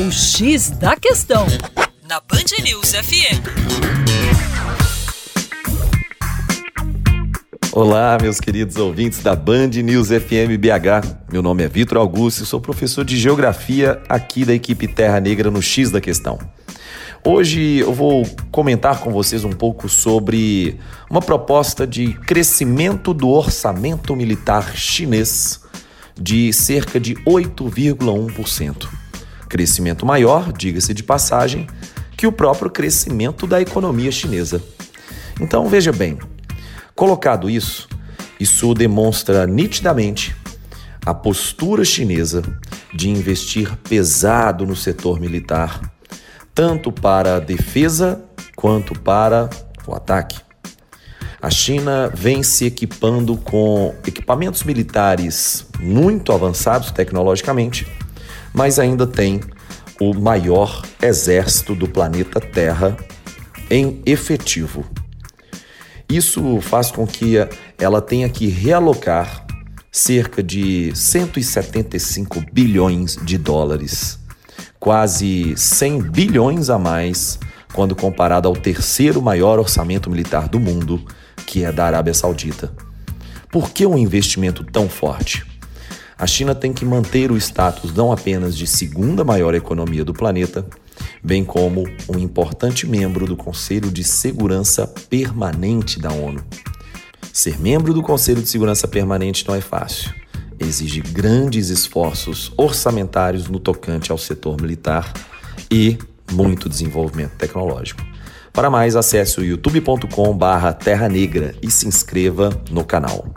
O X da Questão, na Band News FM. Olá, meus queridos ouvintes da Band News FM BH. Meu nome é Vitor Augusto e sou professor de Geografia aqui da equipe Terra Negra no X da Questão. Hoje eu vou comentar com vocês um pouco sobre uma proposta de crescimento do orçamento militar chinês de cerca de 8,1%. Crescimento maior, diga-se de passagem, que o próprio crescimento da economia chinesa. Então veja bem, colocado isso, isso demonstra nitidamente a postura chinesa de investir pesado no setor militar, tanto para a defesa quanto para o ataque. A China vem se equipando com equipamentos militares muito avançados tecnologicamente, mas ainda tem o maior exército do planeta Terra em efetivo. Isso faz com que ela tenha que realocar cerca de 175 bilhões de dólares, quase 100 bilhões a mais quando comparado ao terceiro maior orçamento militar do mundo, que é da Arábia Saudita. Por que um investimento tão forte? A China tem que manter o status não apenas de segunda maior economia do planeta, bem como um importante membro do Conselho de Segurança Permanente da ONU. Ser membro do Conselho de Segurança Permanente não é fácil. Exige grandes esforços orçamentários no tocante ao setor militar e muito desenvolvimento tecnológico. Para mais, acesse o youtube.com/terra negra e se inscreva no canal.